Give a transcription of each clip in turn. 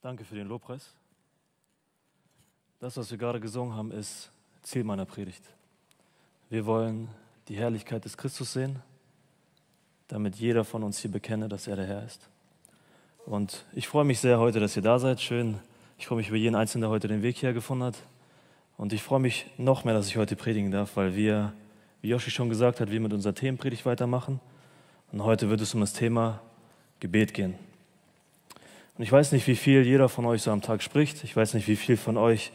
Danke für den Lobpreis. Das, was wir gerade gesungen haben, ist Ziel meiner Predigt. Wir wollen die Herrlichkeit des Christus sehen, damit jeder von uns hier bekenne, dass er der Herr ist. Und ich freue mich sehr heute, dass ihr da seid. Schön. Ich freue mich über jeden Einzelnen, der heute den Weg hierher gefunden hat. Und ich freue mich noch mehr, dass ich heute predigen darf, weil wir, wie Joshi schon gesagt hat, wir mit unserer Themenpredigt weitermachen. Und heute wird es um das Thema Gebet gehen. Und ich weiß nicht, wie viel jeder von euch so am Tag spricht. Ich weiß nicht, wie viel von euch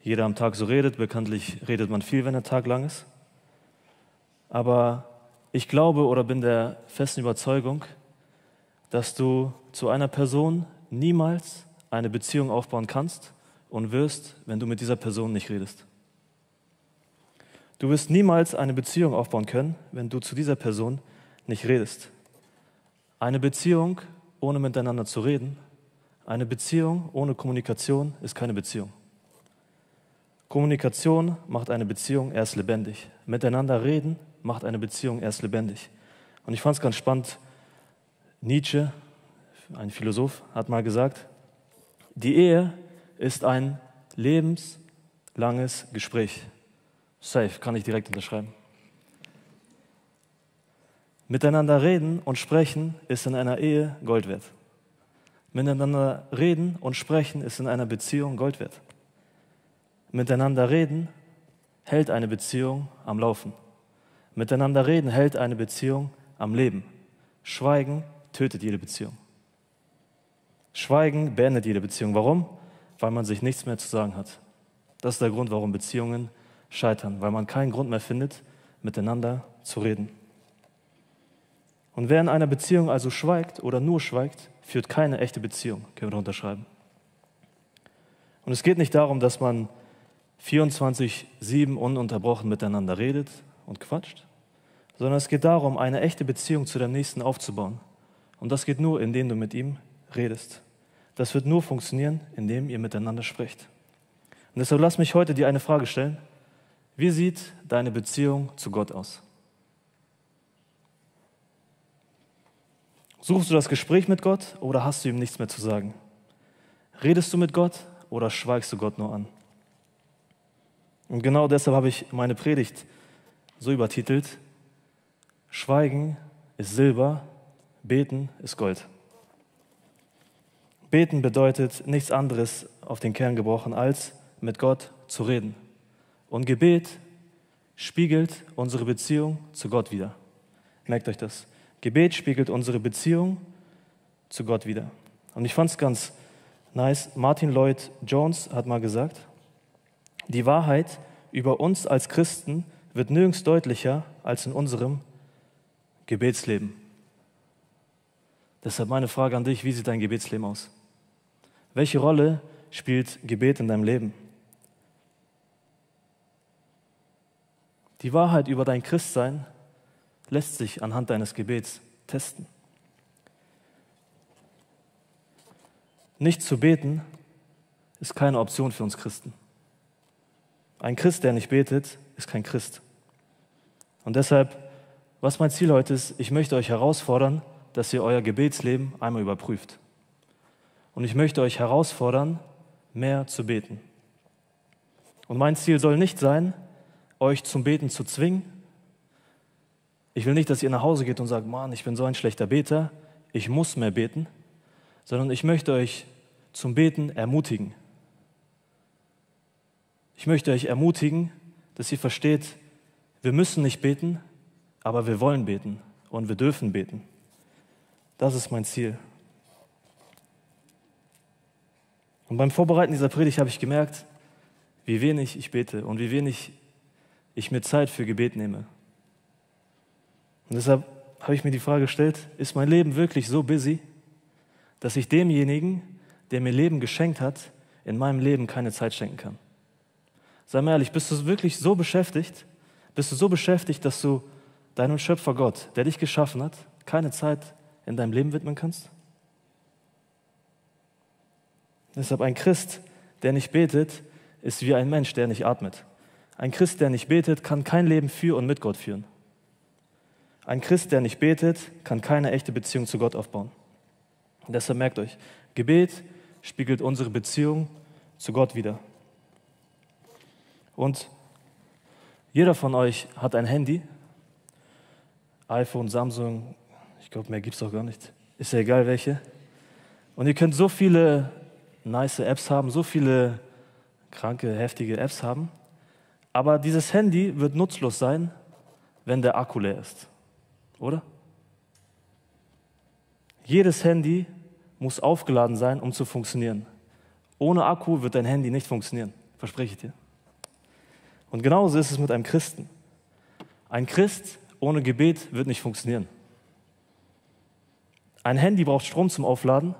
jeder am Tag so redet. Bekanntlich redet man viel, wenn der Tag lang ist. Aber ich glaube oder bin der festen Überzeugung, dass du zu einer Person niemals eine Beziehung aufbauen kannst und wirst, wenn du mit dieser Person nicht redest. Du wirst niemals eine Beziehung aufbauen können, wenn du zu dieser Person nicht redest. Eine Beziehung, ohne miteinander zu reden, eine Beziehung ohne Kommunikation ist keine Beziehung. Kommunikation macht eine Beziehung erst lebendig. Miteinander reden macht eine Beziehung erst lebendig. Und ich fand es ganz spannend, Nietzsche, ein Philosoph, hat mal gesagt, die Ehe ist ein lebenslanges Gespräch. Safe, kann ich direkt unterschreiben. Miteinander reden und sprechen ist in einer Ehe Gold wert. Miteinander reden und sprechen ist in einer Beziehung Gold wert. Miteinander reden hält eine Beziehung am Laufen. Miteinander reden hält eine Beziehung am Leben. Schweigen tötet jede Beziehung. Schweigen beendet jede Beziehung. Warum? Weil man sich nichts mehr zu sagen hat. Das ist der Grund, warum Beziehungen scheitern, weil man keinen Grund mehr findet, miteinander zu reden. Und wer in einer Beziehung also schweigt oder nur schweigt, führt keine echte Beziehung, können wir unterschreiben. Und es geht nicht darum, dass man 24-7 ununterbrochen miteinander redet und quatscht, sondern es geht darum, eine echte Beziehung zu dem Nächsten aufzubauen. Und das geht nur, indem du mit ihm redest. Das wird nur funktionieren, indem ihr miteinander sprecht. Und deshalb lass mich heute dir eine Frage stellen. Wie sieht deine Beziehung zu Gott aus? Suchst du das Gespräch mit Gott oder hast du ihm nichts mehr zu sagen? Redest du mit Gott oder schweigst du Gott nur an? Und genau deshalb habe ich meine Predigt so übertitelt, Schweigen ist Silber, Beten ist Gold. Beten bedeutet nichts anderes auf den Kern gebrochen, als mit Gott zu reden. Und Gebet spiegelt unsere Beziehung zu Gott wider. Merkt euch das. Gebet spiegelt unsere Beziehung zu Gott wider. Und ich fand es ganz nice. Martin Lloyd Jones hat mal gesagt, die Wahrheit über uns als Christen wird nirgends deutlicher als in unserem Gebetsleben. Deshalb meine Frage an dich, wie sieht dein Gebetsleben aus? Welche Rolle spielt Gebet in deinem Leben? Die Wahrheit über dein Christsein lässt sich anhand deines Gebets testen. Nicht zu beten ist keine Option für uns Christen. Ein Christ, der nicht betet, ist kein Christ. Und deshalb, was mein Ziel heute ist, ich möchte euch herausfordern, dass ihr euer Gebetsleben einmal überprüft. Und ich möchte euch herausfordern, mehr zu beten. Und mein Ziel soll nicht sein, euch zum Beten zu zwingen, ich will nicht, dass ihr nach Hause geht und sagt, Mann, ich bin so ein schlechter Beter, ich muss mehr beten, sondern ich möchte euch zum Beten ermutigen. Ich möchte euch ermutigen, dass ihr versteht, wir müssen nicht beten, aber wir wollen beten und wir dürfen beten. Das ist mein Ziel. Und beim Vorbereiten dieser Predigt habe ich gemerkt, wie wenig ich bete und wie wenig ich mir Zeit für Gebet nehme. Und deshalb habe ich mir die Frage gestellt, ist mein Leben wirklich so busy, dass ich demjenigen, der mir Leben geschenkt hat, in meinem Leben keine Zeit schenken kann? Sei mal ehrlich, bist du wirklich so beschäftigt, bist du so beschäftigt, dass du deinem Schöpfer Gott, der dich geschaffen hat, keine Zeit in deinem Leben widmen kannst? Deshalb ein Christ, der nicht betet, ist wie ein Mensch, der nicht atmet. Ein Christ, der nicht betet, kann kein Leben für und mit Gott führen. Ein Christ, der nicht betet, kann keine echte Beziehung zu Gott aufbauen. Deshalb merkt euch, Gebet spiegelt unsere Beziehung zu Gott wider. Und jeder von euch hat ein Handy, iPhone, Samsung, ich glaube, mehr gibt es auch gar nicht. Ist ja egal welche. Und ihr könnt so viele nice Apps haben, so viele kranke, heftige Apps haben. Aber dieses Handy wird nutzlos sein, wenn der Akku leer ist. Oder? Jedes Handy muss aufgeladen sein, um zu funktionieren. Ohne Akku wird dein Handy nicht funktionieren. Verspreche ich dir. Und genauso ist es mit einem Christen. Ein Christ ohne Gebet wird nicht funktionieren. Ein Handy braucht Strom zum Aufladen,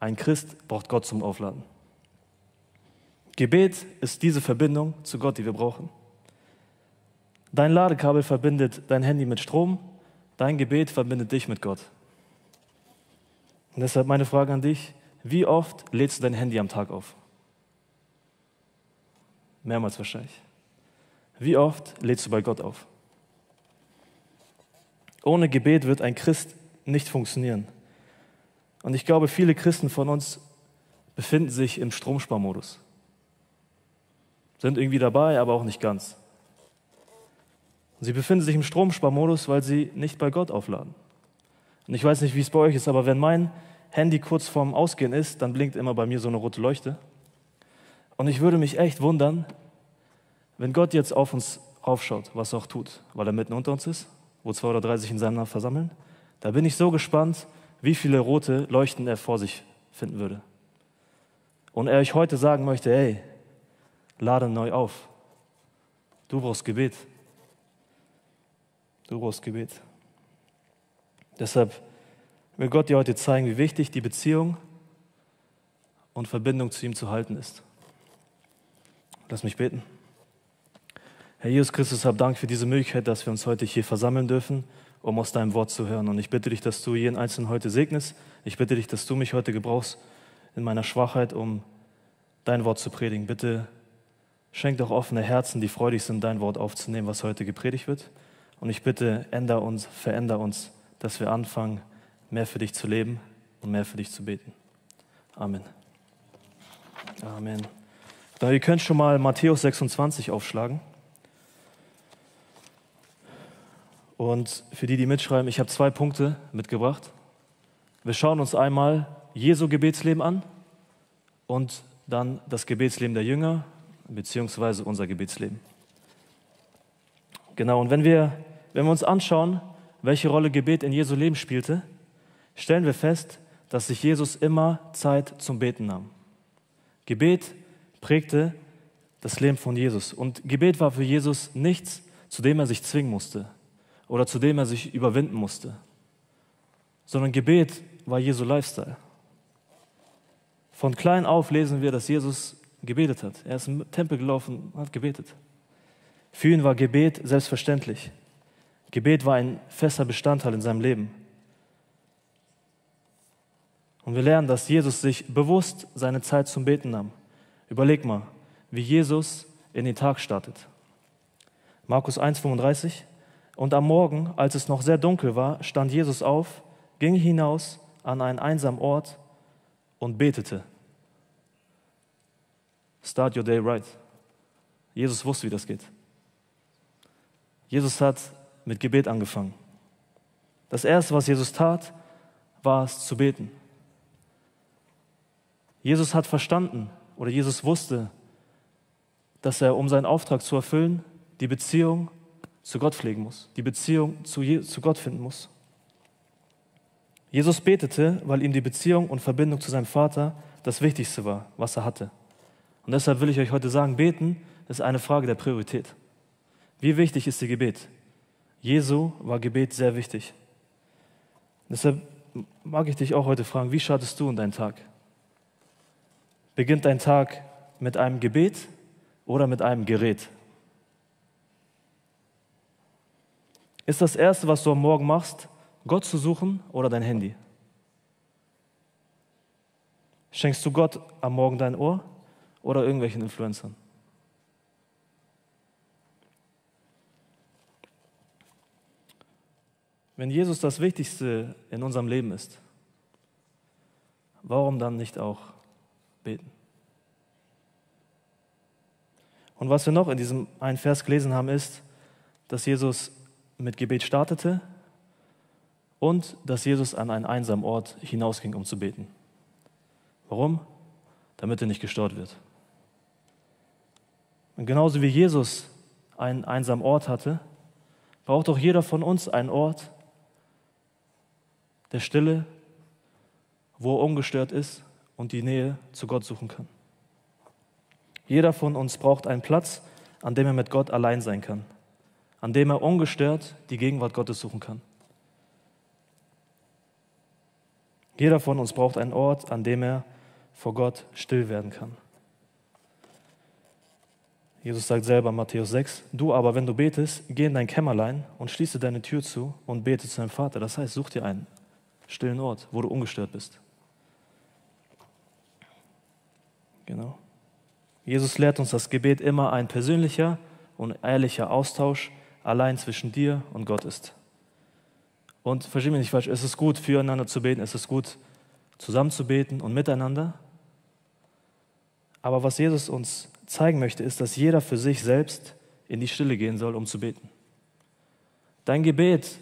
ein Christ braucht Gott zum Aufladen. Gebet ist diese Verbindung zu Gott, die wir brauchen. Dein Ladekabel verbindet dein Handy mit Strom, dein Gebet verbindet dich mit Gott. Und deshalb meine Frage an dich, wie oft lädst du dein Handy am Tag auf? Mehrmals wahrscheinlich. Wie oft lädst du bei Gott auf? Ohne Gebet wird ein Christ nicht funktionieren. Und ich glaube, viele Christen von uns befinden sich im Stromsparmodus. Sind irgendwie dabei, aber auch nicht ganz. Sie befinden sich im Stromsparmodus, weil sie nicht bei Gott aufladen. Und ich weiß nicht, wie es bei euch ist, aber wenn mein Handy kurz vorm Ausgehen ist, dann blinkt immer bei mir so eine rote Leuchte. Und ich würde mich echt wundern, wenn Gott jetzt auf uns aufschaut, was er auch tut, weil er mitten unter uns ist, wo zwei oder drei sich in seinem Namen versammeln, da bin ich so gespannt, wie viele rote Leuchten er vor sich finden würde. Und er euch heute sagen möchte, hey, lade neu auf. Du brauchst Gebet. Du brauchst Gebet. Deshalb will Gott dir heute zeigen, wie wichtig die Beziehung und Verbindung zu ihm zu halten ist. Lass mich beten. Herr Jesus Christus, hab Dank für diese Möglichkeit, dass wir uns heute hier versammeln dürfen, um aus deinem Wort zu hören. Und ich bitte dich, dass du jeden Einzelnen heute segnest. Ich bitte dich, dass du mich heute gebrauchst in meiner Schwachheit, um dein Wort zu predigen. Bitte schenk doch offene Herzen, die freudig sind, dein Wort aufzunehmen, was heute gepredigt wird. Und ich bitte, änder uns, veränder uns, dass wir anfangen, mehr für dich zu leben und mehr für dich zu beten. Amen. Amen. Na, ihr könnt schon mal Matthäus 26 aufschlagen. Und für die, die mitschreiben, ich habe zwei Punkte mitgebracht. Wir schauen uns einmal Jesu Gebetsleben an und dann das Gebetsleben der Jünger, beziehungsweise unser Gebetsleben. Genau, und wenn wir, wenn wir uns anschauen, welche Rolle Gebet in Jesu Leben spielte, stellen wir fest, dass sich Jesus immer Zeit zum Beten nahm. Gebet prägte das Leben von Jesus. Und Gebet war für Jesus nichts, zu dem er sich zwingen musste oder zu dem er sich überwinden musste, sondern Gebet war Jesu Lifestyle. Von klein auf lesen wir, dass Jesus gebetet hat. Er ist im Tempel gelaufen und hat gebetet. Für ihn war Gebet selbstverständlich. Gebet war ein fester Bestandteil in seinem Leben. Und wir lernen, dass Jesus sich bewusst seine Zeit zum Beten nahm. Überleg mal, wie Jesus in den Tag startet. Markus 1,35 und am Morgen, als es noch sehr dunkel war, stand Jesus auf, ging hinaus an einen einsamen Ort und betete. Start your day right. Jesus wusste, wie das geht. Jesus hat mit Gebet angefangen. Das Erste, was Jesus tat, war es zu beten. Jesus hat verstanden oder Jesus wusste, dass er, um seinen Auftrag zu erfüllen, die Beziehung zu Gott pflegen muss, die Beziehung zu, zu Gott finden muss. Jesus betete, weil ihm die Beziehung und Verbindung zu seinem Vater das Wichtigste war, was er hatte. Und deshalb will ich euch heute sagen, beten ist eine Frage der Priorität. Wie wichtig ist die Gebet? Jesu war Gebet sehr wichtig. Deshalb mag ich dich auch heute fragen, wie startest du in deinen Tag? Beginnt dein Tag mit einem Gebet oder mit einem Gerät? Ist das Erste, was du am Morgen machst, Gott zu suchen oder dein Handy? Schenkst du Gott am Morgen dein Ohr oder irgendwelchen Influencern? Wenn Jesus das Wichtigste in unserem Leben ist, warum dann nicht auch beten. Und was wir noch in diesem einen Vers gelesen haben, ist, dass Jesus mit Gebet startete und dass Jesus an einen einsamen Ort hinausging, um zu beten. Warum? Damit er nicht gestört wird. Und genauso wie Jesus einen einsamen Ort hatte, braucht auch jeder von uns einen Ort der Stille, wo er ungestört ist und die Nähe zu Gott suchen kann. Jeder von uns braucht einen Platz, an dem er mit Gott allein sein kann, an dem er ungestört die Gegenwart Gottes suchen kann. Jeder von uns braucht einen Ort, an dem er vor Gott still werden kann. Jesus sagt selber, Matthäus 6, du aber, wenn du betest, geh in dein Kämmerlein und schließe deine Tür zu und bete zu deinem Vater. Das heißt, such dir einen stillen Ort, wo du ungestört bist. Genau. Jesus lehrt uns, dass Gebet immer ein persönlicher und ehrlicher Austausch allein zwischen dir und Gott ist. Und verstehe mich nicht falsch, es ist gut, füreinander zu beten, es ist gut, zusammen zu beten und miteinander. Aber was Jesus uns zeigen möchte, ist, dass jeder für sich selbst in die Stille gehen soll, um zu beten. Dein Gebet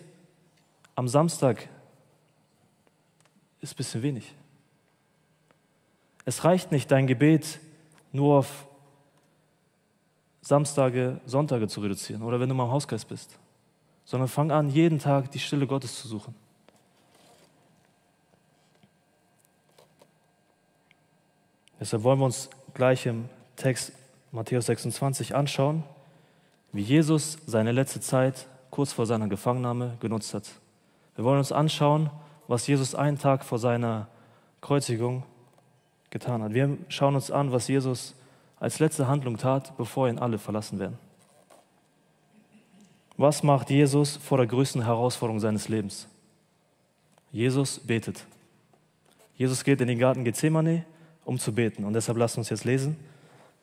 am Samstag ist ein bisschen wenig. Es reicht nicht, dein Gebet nur auf Samstage, Sonntage zu reduzieren oder wenn du mal im Hauskreis bist, sondern fang an, jeden Tag die Stille Gottes zu suchen. Deshalb wollen wir uns gleich im Text Matthäus 26 anschauen, wie Jesus seine letzte Zeit kurz vor seiner Gefangennahme genutzt hat. Wir wollen uns anschauen, was Jesus einen Tag vor seiner Kreuzigung getan hat. Wir schauen uns an, was Jesus als letzte Handlung tat, bevor ihn alle verlassen werden. Was macht Jesus vor der größten Herausforderung seines Lebens? Jesus betet. Jesus geht in den Garten Gethsemane, um zu beten. Und deshalb lasst uns jetzt lesen.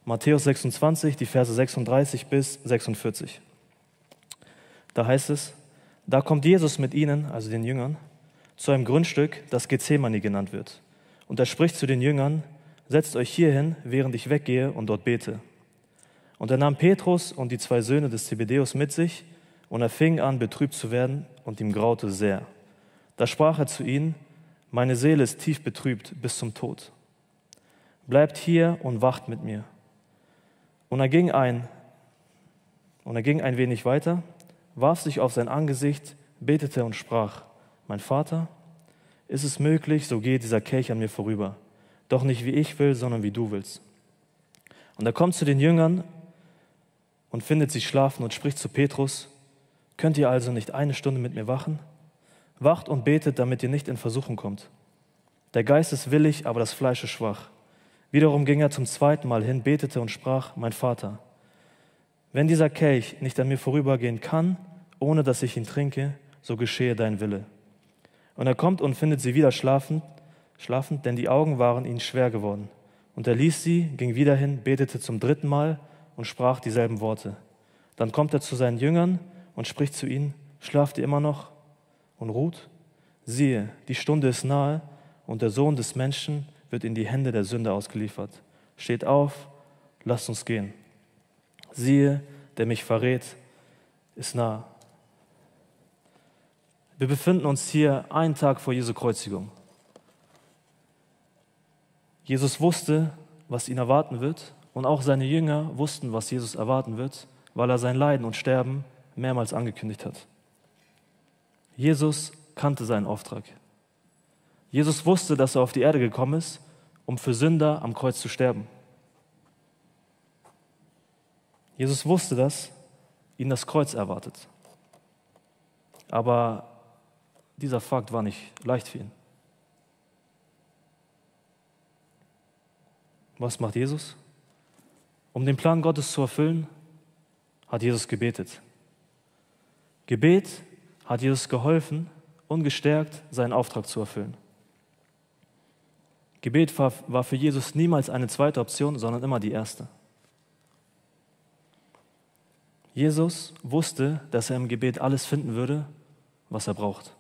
Matthäus 26, die Verse 36 bis 46. Da heißt es, da kommt Jesus mit ihnen, also den Jüngern, zu einem Grundstück, das Gethsemane genannt wird. Und er spricht zu den Jüngern, setzt euch hierhin, während ich weggehe und dort bete. Und er nahm Petrus und die zwei Söhne des Zebedeus mit sich, und er fing an, betrübt zu werden, und ihm graute sehr. Da sprach er zu ihnen, meine Seele ist tief betrübt bis zum Tod. Bleibt hier und wacht mit mir. Und er ging ein, und er ging ein wenig weiter, warf sich auf sein Angesicht, betete und sprach, mein Vater, ist es möglich, so geht dieser Kelch an mir vorüber. Doch nicht wie ich will, sondern wie du willst. Und er kommt zu den Jüngern und findet sie schlafen und spricht zu Petrus, könnt ihr also nicht eine Stunde mit mir wachen? Wacht und betet, damit ihr nicht in Versuchung kommt. Der Geist ist willig, aber das Fleisch ist schwach. Wiederum ging er zum zweiten Mal hin, betete und sprach, mein Vater, wenn dieser Kelch nicht an mir vorübergehen kann, ohne dass ich ihn trinke, so geschehe dein Wille. Und er kommt und findet sie wieder schlafend, schlafend, denn die Augen waren ihnen schwer geworden. Und er ließ sie, ging wieder hin, betete zum dritten Mal und sprach dieselben Worte. Dann kommt er zu seinen Jüngern und spricht zu ihnen, schlaft ihr immer noch und ruht? Siehe, die Stunde ist nahe und der Sohn des Menschen wird in die Hände der Sünder ausgeliefert. Steht auf, lasst uns gehen. Siehe, der mich verrät, ist nah. Wir befinden uns hier einen Tag vor Jesu Kreuzigung. Jesus wusste, was ihn erwarten wird, und auch seine Jünger wussten, was Jesus erwarten wird, weil er sein Leiden und Sterben mehrmals angekündigt hat. Jesus kannte seinen Auftrag. Jesus wusste, dass er auf die Erde gekommen ist, um für Sünder am Kreuz zu sterben. Jesus wusste dass ihn das Kreuz erwartet. Aber dieser Fakt war nicht leicht für ihn. Was macht Jesus? Um den Plan Gottes zu erfüllen, hat Jesus gebetet. Gebet hat Jesus geholfen und gestärkt, seinen Auftrag zu erfüllen. Gebet war, für Jesus niemals eine zweite Option, sondern immer die erste. Jesus wusste, dass er im Gebet alles finden würde, was er braucht.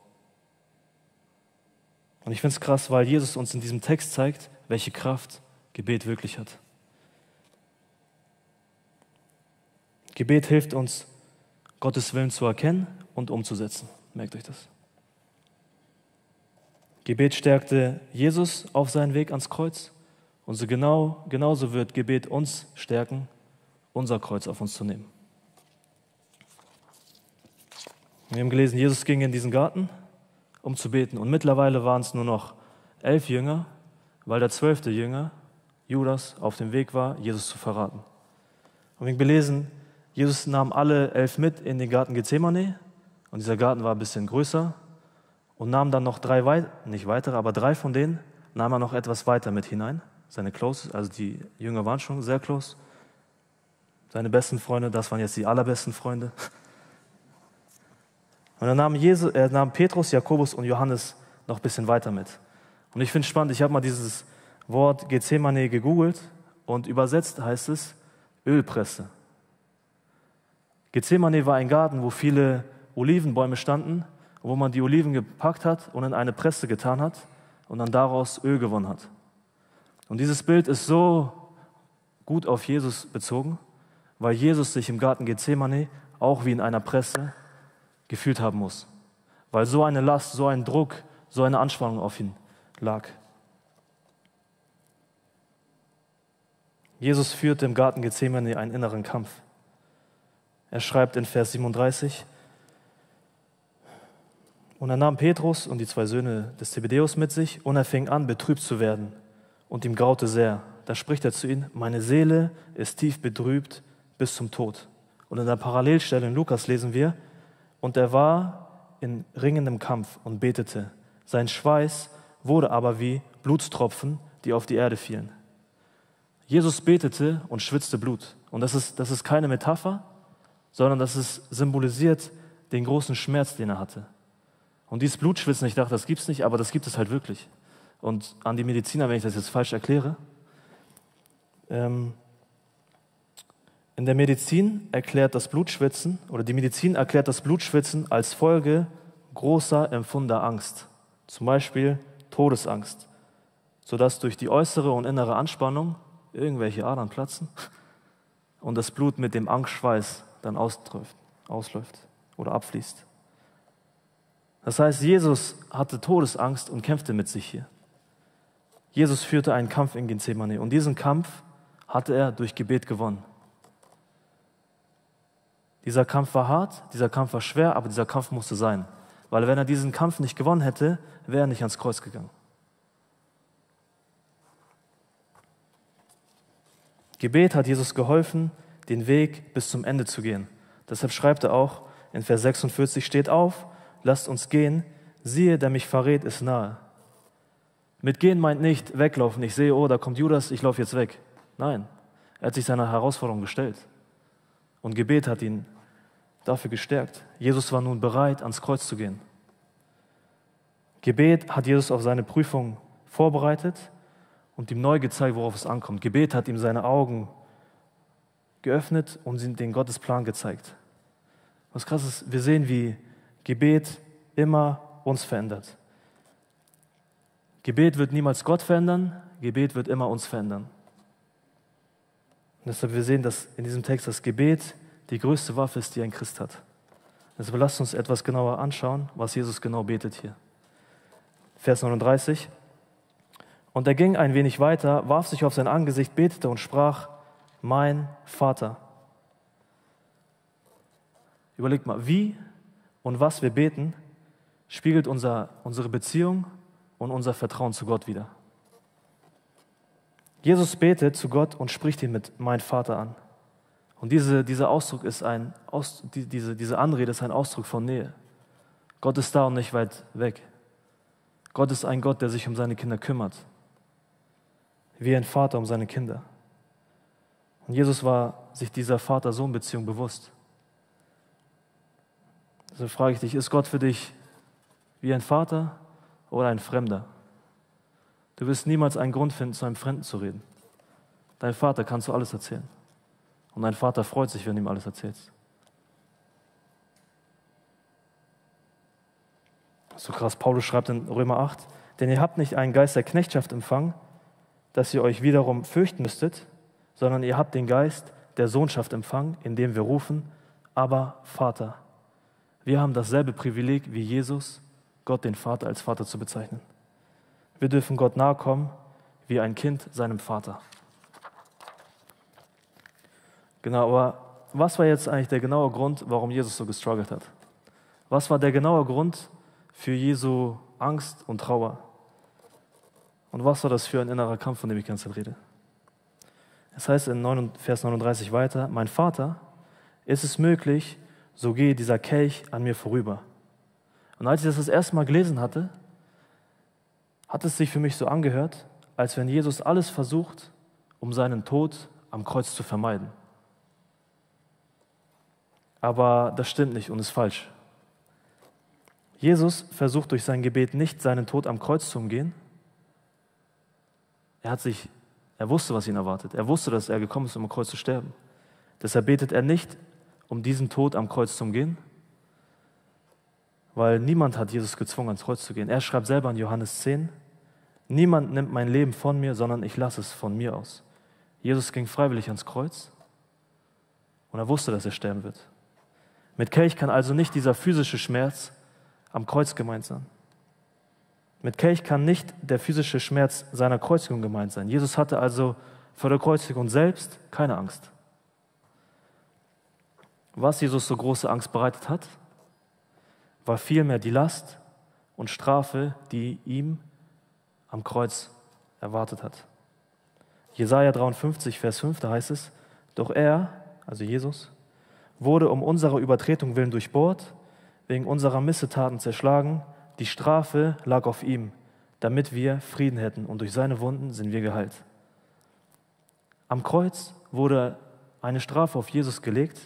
Und ich finde es krass, weil Jesus uns in diesem Text zeigt, welche Kraft Gebet wirklich hat. Gebet hilft uns, Gottes Willen zu erkennen und umzusetzen. Merkt euch das. Gebet stärkte Jesus auf seinen Weg ans Kreuz. Und so genau, genauso wird Gebet uns stärken, unser Kreuz auf uns zu nehmen. Wir haben gelesen, Jesus ging in diesen Garten, um zu beten. Und mittlerweile waren es nur noch elf Jünger, weil der zwölfte Jünger, Judas, auf dem Weg war, Jesus zu verraten. Und wir gelesen, Jesus nahm alle elf mit in den Garten Gethsemane. Und dieser Garten war ein bisschen größer. Und nahm dann noch drei, weit nicht weitere, aber drei von denen nahm er noch etwas weiter mit hinein. Seine Close, also die Jünger waren schon sehr close. Seine besten Freunde, das waren jetzt die allerbesten Freunde. Und er nahm, Jesus, er nahm Petrus, Jakobus und Johannes noch ein bisschen weiter mit. Und ich finde es spannend, ich habe mal dieses Wort Gethsemane gegoogelt und übersetzt heißt es Ölpresse. Gethsemane war ein Garten, wo viele Olivenbäume standen, wo man die Oliven gepackt hat und in eine Presse getan hat und dann daraus Öl gewonnen hat. Und dieses Bild ist so gut auf Jesus bezogen, weil Jesus sich im Garten Gethsemane auch wie in einer Presse gefühlt haben muss, weil so eine Last, so ein Druck, so eine Anspannung auf ihn lag. Jesus führte im Garten Gethsemane einen inneren Kampf. Er schreibt in Vers 37, und er nahm Petrus und die zwei Söhne des Zebedeus mit sich und er fing an, betrübt zu werden und ihm graute sehr. Da spricht er zu ihnen, meine Seele ist tief betrübt bis zum Tod. Und in der Parallelstelle in Lukas lesen wir, und er war in ringendem Kampf und betete. Sein Schweiß wurde aber wie Blutstropfen, die auf die Erde fielen. Jesus betete und schwitzte Blut. Und das ist, das ist keine Metapher, sondern das ist, symbolisiert den großen Schmerz, den er hatte. Und dieses Blutschwitzen, ich dachte, das gibt es nicht, aber das gibt es halt wirklich. Und an die Mediziner, wenn ich das jetzt falsch erkläre, ähm, in der Medizin erklärt das Blutschwitzen oder die Medizin erklärt das Blutschwitzen als Folge großer empfundener Angst, zum Beispiel Todesangst, sodass durch die äußere und innere Anspannung irgendwelche Adern platzen und das Blut mit dem Angstschweiß dann ausläuft, ausläuft oder abfließt. Das heißt, Jesus hatte Todesangst und kämpfte mit sich hier. Jesus führte einen Kampf in Gethsemane und diesen Kampf hatte er durch Gebet gewonnen. Dieser Kampf war hart, dieser Kampf war schwer, aber dieser Kampf musste sein. Weil wenn er diesen Kampf nicht gewonnen hätte, wäre er nicht ans Kreuz gegangen. Gebet hat Jesus geholfen, den Weg bis zum Ende zu gehen. Deshalb schreibt er auch in Vers 46, steht auf, lasst uns gehen, siehe, der mich verrät, ist nahe. Mit gehen meint nicht weglaufen, ich sehe, oh, da kommt Judas, ich laufe jetzt weg. Nein, er hat sich seiner Herausforderung gestellt. Und Gebet hat ihn dafür gestärkt. Jesus war nun bereit, ans Kreuz zu gehen. Gebet hat Jesus auf seine Prüfung vorbereitet und ihm neu gezeigt, worauf es ankommt. Gebet hat ihm seine Augen geöffnet und den Gottesplan gezeigt. Was krass ist, wir sehen, wie Gebet immer uns verändert. Gebet wird niemals Gott verändern, Gebet wird immer uns verändern. Und deshalb wir sehen, dass in diesem Text das Gebet die größte Waffe ist, die ein Christ hat. Deshalb lasst uns etwas genauer anschauen, was Jesus genau betet hier. Vers 39. Und er ging ein wenig weiter, warf sich auf sein Angesicht, betete und sprach, mein Vater. Überlegt mal, wie und was wir beten, spiegelt unser, unsere Beziehung und unser Vertrauen zu Gott wider. Jesus betet zu Gott und spricht ihn mit mein Vater an. Und diese, dieser Ausdruck ist ein, Aus, die, diese, diese Anrede ist ein Ausdruck von Nähe. Gott ist da und nicht weit weg. Gott ist ein Gott, der sich um seine Kinder kümmert. Wie ein Vater um seine Kinder. Und Jesus war sich dieser Vater-Sohn-Beziehung bewusst. Also frage ich dich, ist Gott für dich wie ein Vater oder ein Fremder? Du wirst niemals einen Grund finden, zu einem Fremden zu reden. Dein Vater kannst du alles erzählen. Und dein Vater freut sich, wenn du ihm alles erzählst. So krass, Paulus schreibt in Römer 8, denn ihr habt nicht einen Geist der Knechtschaft empfangen, dass ihr euch wiederum fürchten müsstet, sondern ihr habt den Geist der Sohnschaft empfangen, indem wir rufen, aber Vater. Wir haben dasselbe Privileg wie Jesus, Gott den Vater als Vater zu bezeichnen. Wir dürfen Gott nahe kommen wie ein Kind seinem Vater. Genau, aber was war jetzt eigentlich der genaue Grund, warum Jesus so gestruggelt hat? Was war der genaue Grund für Jesu Angst und Trauer? Und was war das für ein innerer Kampf, von dem ich ganz rede? Es heißt in Vers 39 weiter, mein Vater, ist es möglich, so gehe dieser Kelch an mir vorüber. Und als ich das das erste Mal gelesen hatte, hat es sich für mich so angehört, als wenn Jesus alles versucht, um seinen Tod am Kreuz zu vermeiden. Aber das stimmt nicht und ist falsch. Jesus versucht durch sein Gebet nicht seinen Tod am Kreuz zu umgehen. Er hat sich, er wusste, was ihn erwartet. Er wusste, dass er gekommen ist, um am Kreuz zu sterben. Deshalb betet er nicht, um diesen Tod am Kreuz zu umgehen, weil niemand hat Jesus gezwungen, ans Kreuz zu gehen. Er schreibt selber in Johannes 10, niemand nimmt mein Leben von mir, sondern ich lasse es von mir aus. Jesus ging freiwillig ans Kreuz und er wusste, dass er sterben wird. Mit Kelch kann also nicht dieser physische Schmerz am Kreuz gemeint sein. Mit Kelch kann nicht der physische Schmerz seiner Kreuzigung gemeint sein. Jesus hatte also vor der Kreuzigung selbst keine Angst. Was Jesus so große Angst bereitet hat, war vielmehr die Last und Strafe, die ihm am Kreuz erwartet hat. Jesaja 53, Vers 5, da heißt es: Doch er, also Jesus, wurde um unserer Übertretung willen durchbohrt, wegen unserer Missetaten zerschlagen. Die Strafe lag auf ihm, damit wir Frieden hätten, und durch seine Wunden sind wir geheilt. Am Kreuz wurde eine Strafe auf Jesus gelegt,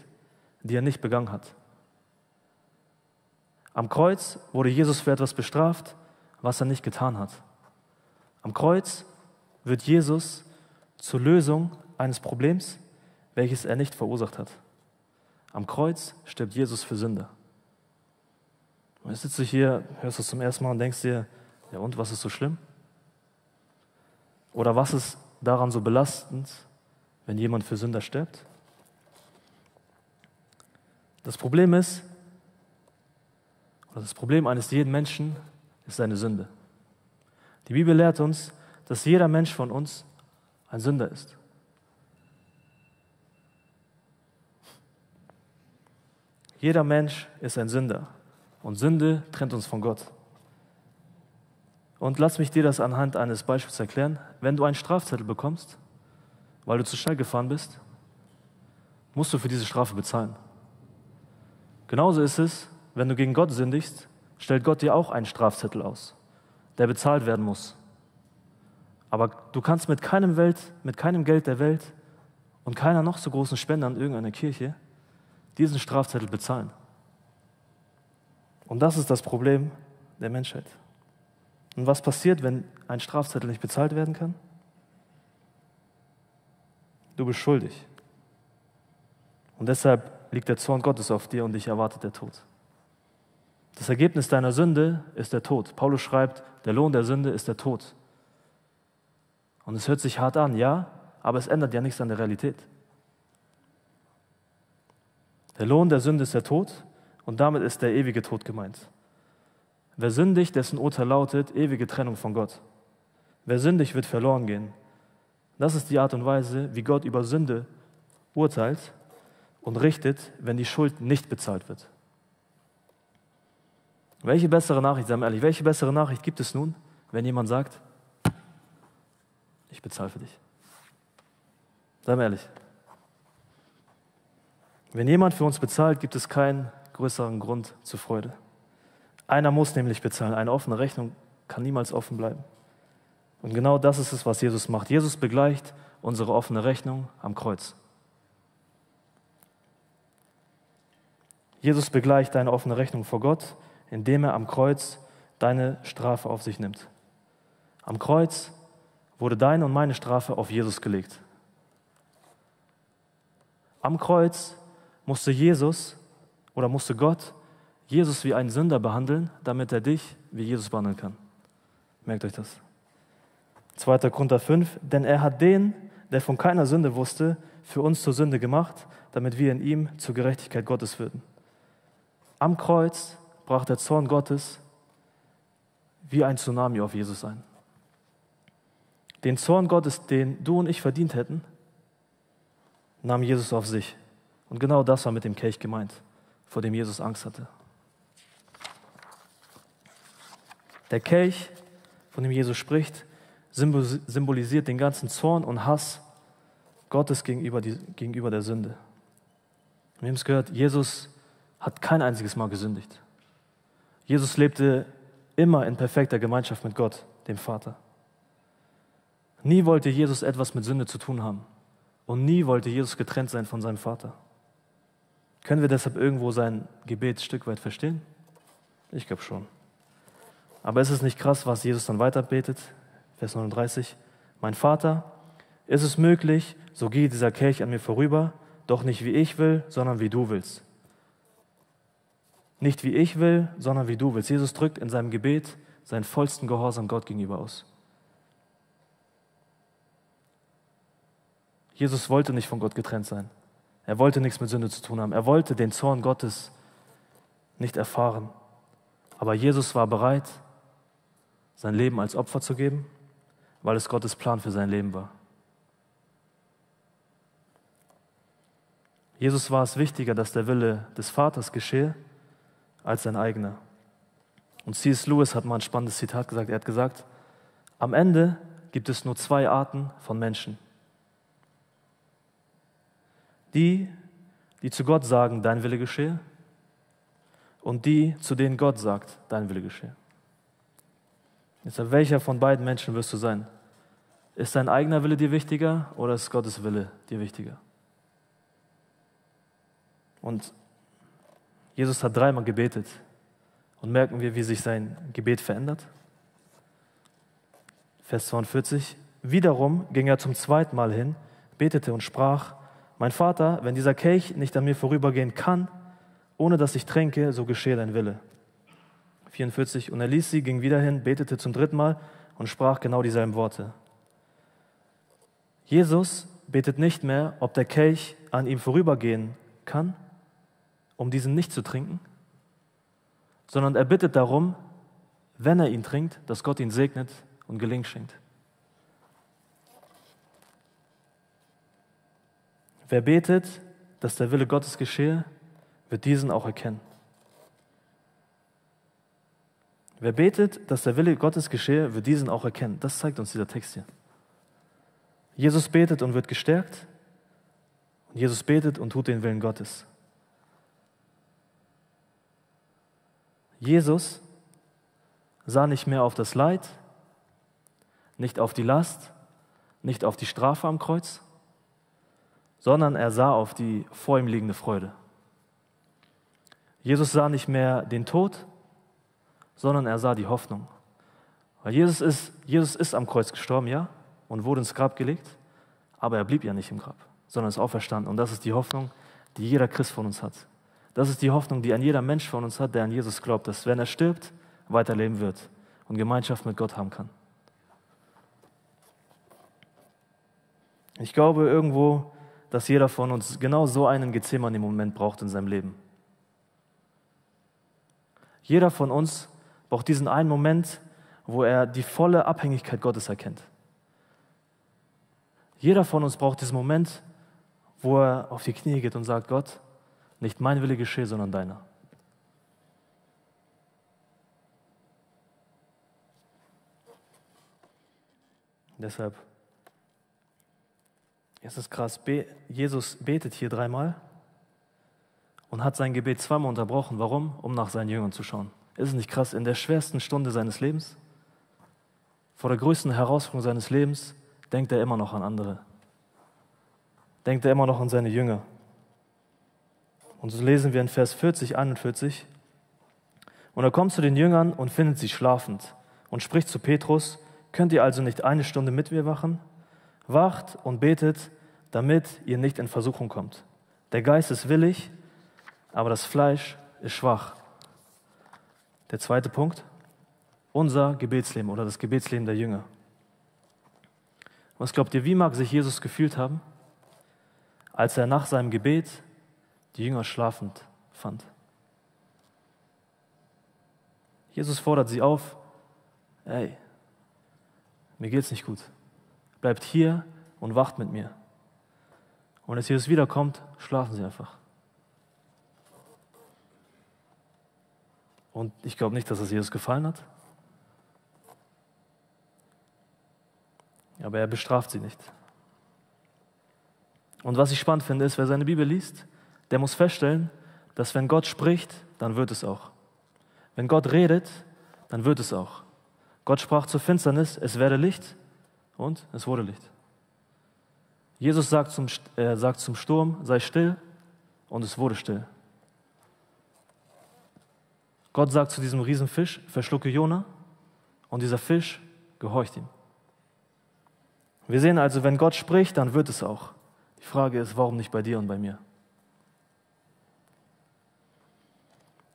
die er nicht begangen hat. Am Kreuz wurde Jesus für etwas bestraft, was er nicht getan hat. Am Kreuz wird Jesus zur Lösung eines Problems, welches er nicht verursacht hat. Am Kreuz stirbt Jesus für Sünde. Und jetzt sitzt du hier, hörst du es zum ersten Mal und denkst dir, ja und, was ist so schlimm? Oder was ist daran so belastend, wenn jemand für Sünder stirbt? Das Problem ist, oder das Problem eines jeden Menschen ist seine Sünde. Die Bibel lehrt uns, dass jeder Mensch von uns ein Sünder ist. Jeder Mensch ist ein Sünder und Sünde trennt uns von Gott. Und lass mich dir das anhand eines Beispiels erklären. Wenn du einen Strafzettel bekommst, weil du zu schnell gefahren bist, musst du für diese Strafe bezahlen. Genauso ist es, wenn du gegen Gott sündigst, stellt Gott dir auch einen Strafzettel aus, der bezahlt werden muss. Aber du kannst mit keinem, Welt, mit keinem Geld der Welt und keiner noch so großen Spende an irgendeiner Kirche diesen Strafzettel bezahlen. Und das ist das Problem der Menschheit. Und was passiert, wenn ein Strafzettel nicht bezahlt werden kann? Du bist schuldig. Und deshalb liegt der Zorn Gottes auf dir und dich erwartet der Tod. Das Ergebnis deiner Sünde ist der Tod. Paulus schreibt, der Lohn der Sünde ist der Tod. Und es hört sich hart an, ja, aber es ändert ja nichts an der Realität. Der Lohn der Sünde ist der Tod und damit ist der ewige Tod gemeint. Wer sündigt, dessen Urteil lautet ewige Trennung von Gott. Wer sündigt, wird verloren gehen. Das ist die Art und Weise, wie Gott über Sünde urteilt und richtet, wenn die Schuld nicht bezahlt wird. Welche bessere Nachricht, sagen wir ehrlich, welche bessere Nachricht gibt es nun, wenn jemand sagt, ich bezahle für dich? Seien wir ehrlich. Wenn jemand für uns bezahlt, gibt es keinen größeren Grund zur Freude. Einer muss nämlich bezahlen. Eine offene Rechnung kann niemals offen bleiben. Und genau das ist es, was Jesus macht. Jesus begleicht unsere offene Rechnung am Kreuz. Jesus begleicht deine offene Rechnung vor Gott, indem er am Kreuz deine Strafe auf sich nimmt. Am Kreuz wurde deine und meine Strafe auf Jesus gelegt. Am Kreuz musste Jesus oder musste Gott Jesus wie einen Sünder behandeln, damit er dich wie Jesus behandeln kann. Merkt euch das. 2. Korinther 5, denn er hat den, der von keiner Sünde wusste, für uns zur Sünde gemacht, damit wir in ihm zur Gerechtigkeit Gottes würden. Am Kreuz brach der Zorn Gottes wie ein Tsunami auf Jesus ein. Den Zorn Gottes, den du und ich verdient hätten, nahm Jesus auf sich. Und genau das war mit dem Kelch gemeint, vor dem Jesus Angst hatte. Der Kelch, von dem Jesus spricht, symbolisiert den ganzen Zorn und Hass Gottes gegenüber, die, gegenüber der Sünde. Wir haben es gehört, Jesus hat kein einziges Mal gesündigt. Jesus lebte immer in perfekter Gemeinschaft mit Gott, dem Vater. Nie wollte Jesus etwas mit Sünde zu tun haben. Und nie wollte Jesus getrennt sein von seinem Vater. Können wir deshalb irgendwo sein Gebet ein Stück weit verstehen? Ich glaube schon. Aber ist es nicht krass, was Jesus dann weiter betet? Vers 39. Mein Vater, ist es möglich, so gehe dieser Kelch an mir vorüber, doch nicht wie ich will, sondern wie du willst. Nicht wie ich will, sondern wie du willst. Jesus drückt in seinem Gebet seinen vollsten Gehorsam Gott gegenüber aus. Jesus wollte nicht von Gott getrennt sein. Er wollte nichts mit Sünde zu tun haben. Er wollte den Zorn Gottes nicht erfahren. Aber Jesus war bereit, sein Leben als Opfer zu geben, weil es Gottes Plan für sein Leben war. Jesus war es wichtiger, dass der Wille des Vaters geschehe, als sein eigener. Und C.S. Lewis hat mal ein spannendes Zitat gesagt. Er hat gesagt, am Ende gibt es nur zwei Arten von Menschen. Die, die zu Gott sagen, dein Wille geschehe, und die, zu denen Gott sagt, dein Wille geschehe. Jetzt, welcher von beiden Menschen wirst du sein? Ist dein eigener Wille dir wichtiger oder ist Gottes Wille dir wichtiger? Und Jesus hat dreimal gebetet. Und merken wir, wie sich sein Gebet verändert? Vers 42. Wiederum ging er zum zweiten Mal hin, betete und sprach, mein Vater, wenn dieser Kelch nicht an mir vorübergehen kann, ohne dass ich tränke, so geschehe dein Wille. 44. Und er ließ sie, ging wieder hin, betete zum dritten Mal und sprach genau dieselben Worte. Jesus betet nicht mehr, ob der Kelch an ihm vorübergehen kann, um diesen nicht zu trinken, sondern er bittet darum, wenn er ihn trinkt, dass Gott ihn segnet und Gelingen schenkt. Wer betet, dass der Wille Gottes geschehe, wird diesen auch erkennen. Wer betet, dass der Wille Gottes geschehe, wird diesen auch erkennen. Das zeigt uns dieser Text hier. Jesus betet und wird gestärkt. Und Jesus betet und tut den Willen Gottes. Jesus sah nicht mehr auf das Leid, nicht auf die Last, nicht auf die Strafe am Kreuz, sondern er sah auf die vor ihm liegende Freude. Jesus sah nicht mehr den Tod, sondern er sah die Hoffnung. Weil Jesus ist, Jesus ist am Kreuz gestorben, ja, und wurde ins Grab gelegt, aber er blieb ja nicht im Grab, sondern ist auferstanden. Und das ist die Hoffnung, die jeder Christ von uns hat. Das ist die Hoffnung, die ein jeder Mensch von uns hat, der an Jesus glaubt, dass wenn er stirbt, weiterleben wird und Gemeinschaft mit Gott haben kann. Ich glaube irgendwo, dass jeder von uns genau so einen Gethsemane im Moment braucht in seinem Leben. Jeder von uns braucht diesen einen Moment, wo er die volle Abhängigkeit Gottes erkennt. Jeder von uns braucht diesen Moment, wo er auf die Knie geht und sagt, Gott, nicht mein Wille geschehe, sondern deiner. Deshalb, es ist krass, Jesus betet hier dreimal und hat sein Gebet zweimal unterbrochen. Warum? Um nach seinen Jüngern zu schauen. Ist es nicht krass? In der schwersten Stunde seines Lebens, vor der größten Herausforderung seines Lebens, denkt er immer noch an andere. Denkt er immer noch an seine Jünger. Und so lesen wir in Vers 40, 41. Und er kommt zu den Jüngern und findet sie schlafend und spricht zu Petrus, könnt ihr also nicht eine Stunde mit mir wachen? Wacht und betet, damit ihr nicht in Versuchung kommt. Der Geist ist willig, aber das Fleisch ist schwach. Der zweite Punkt, unser Gebetsleben oder das Gebetsleben der Jünger. Was glaubt ihr, wie mag sich Jesus gefühlt haben, als er nach seinem Gebet die Jünger schlafend fand? Jesus fordert sie auf, ey, mir geht's nicht gut. Bleibt hier und wacht mit mir. Und als Jesus wiederkommt, schlafen sie einfach. Und ich glaube nicht, dass es Jesus gefallen hat. Aber er bestraft sie nicht. Und was ich spannend finde, ist, wer seine Bibel liest, der muss feststellen, dass wenn Gott spricht, dann wird es auch. Wenn Gott redet, dann wird es auch. Gott sprach zur Finsternis, es werde Licht und es wurde Licht. Jesus sagt zum, äh, sagt zum Sturm, sei still und es wurde still. Gott sagt zu diesem Riesenfisch, verschlucke Jona und dieser Fisch gehorcht ihm. Wir sehen also, wenn Gott spricht, dann wird es auch. Die Frage ist, warum nicht bei dir und bei mir?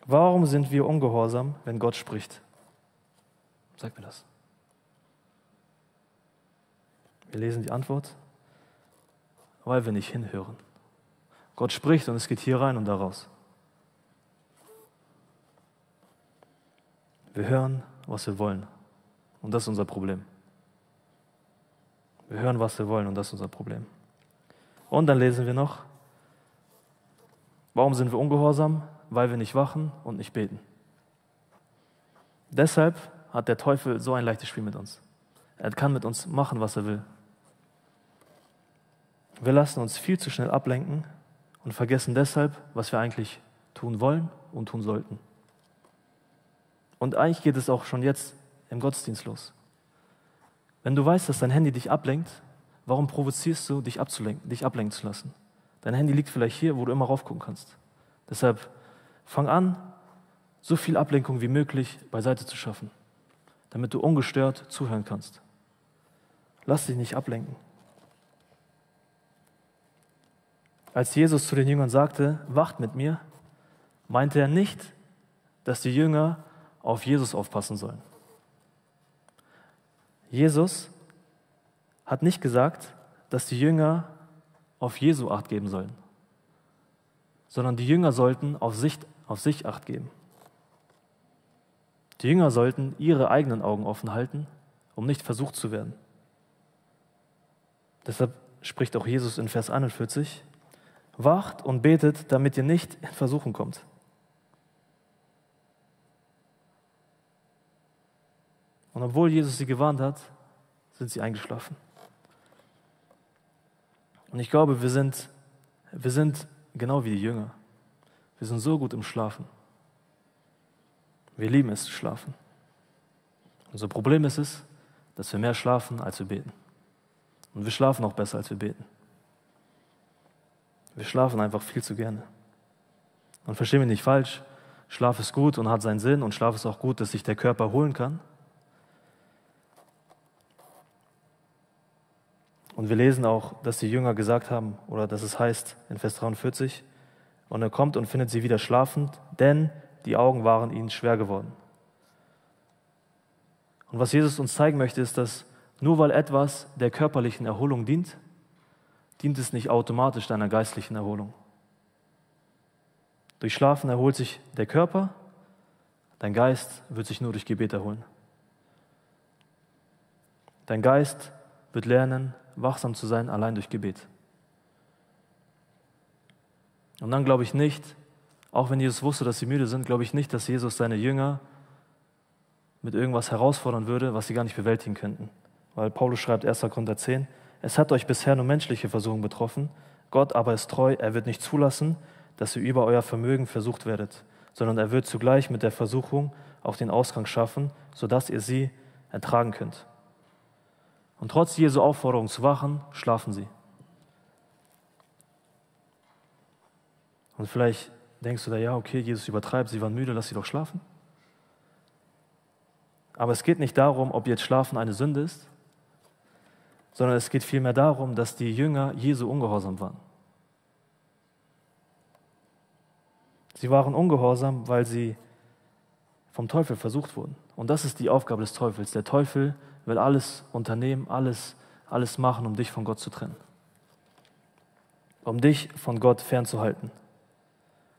Warum sind wir ungehorsam, wenn Gott spricht? Sag mir das. Wir lesen die Antwort, weil wir nicht hinhören. Gott spricht und es geht hier rein und da raus. Wir hören, was wir wollen. Und das ist unser Problem. Wir hören, was wir wollen und das ist unser Problem. Und dann lesen wir noch, warum sind wir ungehorsam? Weil wir nicht wachen und nicht beten. Deshalb hat der Teufel so ein leichtes Spiel mit uns. Er kann mit uns machen, was er will. Wir lassen uns viel zu schnell ablenken und vergessen deshalb, was wir eigentlich tun wollen und tun sollten. Und eigentlich geht es auch schon jetzt im Gottesdienst los. Wenn du weißt, dass dein Handy dich ablenkt, warum provozierst du, dich abzulenken, dich ablenken zu lassen? Dein Handy liegt vielleicht hier, wo du immer raufgucken kannst. Deshalb fang an, so viel Ablenkung wie möglich beiseite zu schaffen, damit du ungestört zuhören kannst. Lass dich nicht ablenken. Als Jesus zu den Jüngern sagte, wacht mit mir, meinte er nicht, dass die Jünger auf Jesus aufpassen sollen. Jesus hat nicht gesagt, dass die Jünger auf Jesu Acht geben sollen, sondern die Jünger sollten auf sich, auf sich Acht geben. Die Jünger sollten ihre eigenen Augen offen halten, um nicht versucht zu werden. Deshalb spricht auch Jesus in Vers 41, Wacht und betet, damit ihr nicht in Versuchen kommt. Und obwohl Jesus sie gewarnt hat, sind sie eingeschlafen. Und ich glaube, wir sind, wir sind genau wie die Jünger. Wir sind so gut im Schlafen. Wir lieben es zu schlafen. Unser Problem ist es, dass wir mehr schlafen, als wir beten. Und wir schlafen auch besser, als wir beten. Wir schlafen einfach viel zu gerne. Und verstehen wir nicht falsch, Schlaf ist gut und hat seinen Sinn und Schlaf ist auch gut, dass sich der Körper erholen kann. Und wir lesen auch, dass die Jünger gesagt haben, oder dass es heißt in Vers 43, und er kommt und findet sie wieder schlafend, denn die Augen waren ihnen schwer geworden. Und was Jesus uns zeigen möchte, ist, dass nur weil etwas der körperlichen Erholung dient, dient es nicht automatisch deiner geistlichen Erholung. Durch Schlafen erholt sich der Körper, dein Geist wird sich nur durch Gebet erholen. Dein Geist wird lernen, wachsam zu sein, allein durch Gebet. Und dann glaube ich nicht, auch wenn Jesus wusste, dass sie müde sind, glaube ich nicht, dass Jesus seine Jünger mit irgendwas herausfordern würde, was sie gar nicht bewältigen könnten. Weil Paulus schreibt 1. Korinther 10, es hat euch bisher nur menschliche Versuchungen betroffen, Gott aber ist treu, er wird nicht zulassen, dass ihr über euer Vermögen versucht werdet, sondern er wird zugleich mit der Versuchung auch den Ausgang schaffen, sodass ihr sie ertragen könnt. Und trotz Jesu Aufforderung zu wachen, schlafen sie. Und vielleicht denkst du da, ja, okay, Jesus übertreibt, sie waren müde, lass sie doch schlafen. Aber es geht nicht darum, ob jetzt Schlafen eine Sünde ist, sondern es geht vielmehr darum, dass die Jünger Jesu ungehorsam waren. Sie waren ungehorsam, weil sie vom Teufel versucht wurden. Und das ist die Aufgabe des Teufels. Der Teufel will alles unternehmen, alles alles machen, um dich von Gott zu trennen. Um dich von Gott fernzuhalten.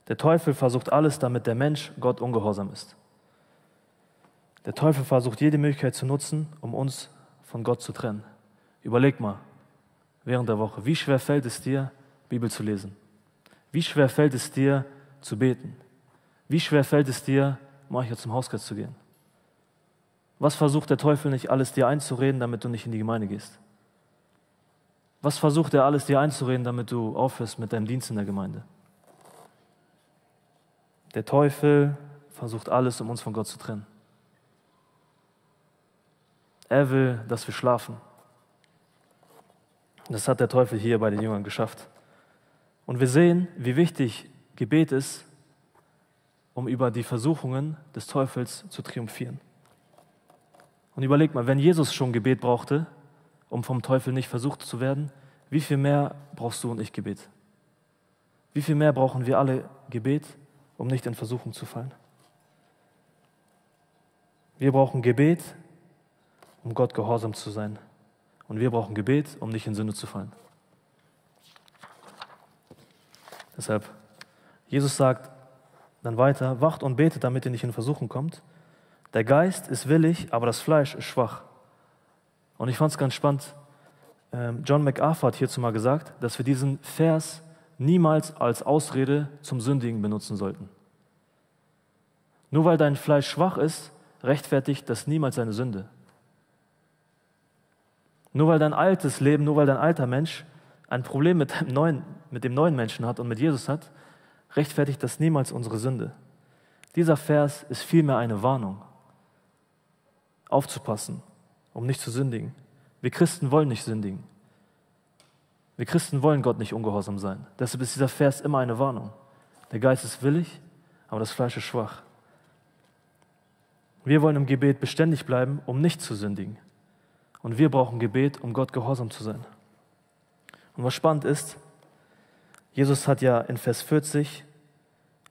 Der Teufel versucht alles, damit der Mensch Gott ungehorsam ist. Der Teufel versucht jede Möglichkeit zu nutzen, um uns von Gott zu trennen. Überleg mal, während der Woche, wie schwer fällt es dir, Bibel zu lesen? Wie schwer fällt es dir, zu beten? Wie schwer fällt es dir, manchmal zum Hauskreis zu gehen? Was versucht der Teufel nicht alles dir einzureden, damit du nicht in die Gemeinde gehst? Was versucht er alles dir einzureden, damit du aufhörst mit deinem Dienst in der Gemeinde? Der Teufel versucht alles, um uns von Gott zu trennen. Er will, dass wir schlafen. Das hat der Teufel hier bei den Jüngern geschafft. Und wir sehen, wie wichtig Gebet ist, um über die Versuchungen des Teufels zu triumphieren. Und überleg mal, wenn Jesus schon Gebet brauchte, um vom Teufel nicht versucht zu werden, wie viel mehr brauchst du und ich Gebet? Wie viel mehr brauchen wir alle Gebet, um nicht in Versuchung zu fallen? Wir brauchen Gebet, um Gott gehorsam zu sein. Und wir brauchen Gebet, um nicht in Sünde zu fallen. Deshalb, Jesus sagt dann weiter, wacht und betet, damit ihr nicht in Versuchung kommt. Der Geist ist willig, aber das Fleisch ist schwach. Und ich fand es ganz spannend. Ähm, John MacArthur hat hierzu mal gesagt, dass wir diesen Vers niemals als Ausrede zum Sündigen benutzen sollten. Nur weil dein Fleisch schwach ist, rechtfertigt das niemals eine Sünde. Nur weil dein altes Leben, nur weil dein alter Mensch ein Problem mit dem neuen, mit dem neuen Menschen hat und mit Jesus hat, rechtfertigt das niemals unsere Sünde. Dieser Vers ist vielmehr eine Warnung. Aufzupassen, um nicht zu sündigen. Wir Christen wollen nicht sündigen. Wir Christen wollen Gott nicht ungehorsam sein. Deshalb ist dieser Vers immer eine Warnung. Der Geist ist willig, aber das Fleisch ist schwach. Wir wollen im Gebet beständig bleiben, um nicht zu sündigen. Und wir brauchen Gebet, um Gott gehorsam zu sein. Und was spannend ist, Jesus hat ja in Vers 40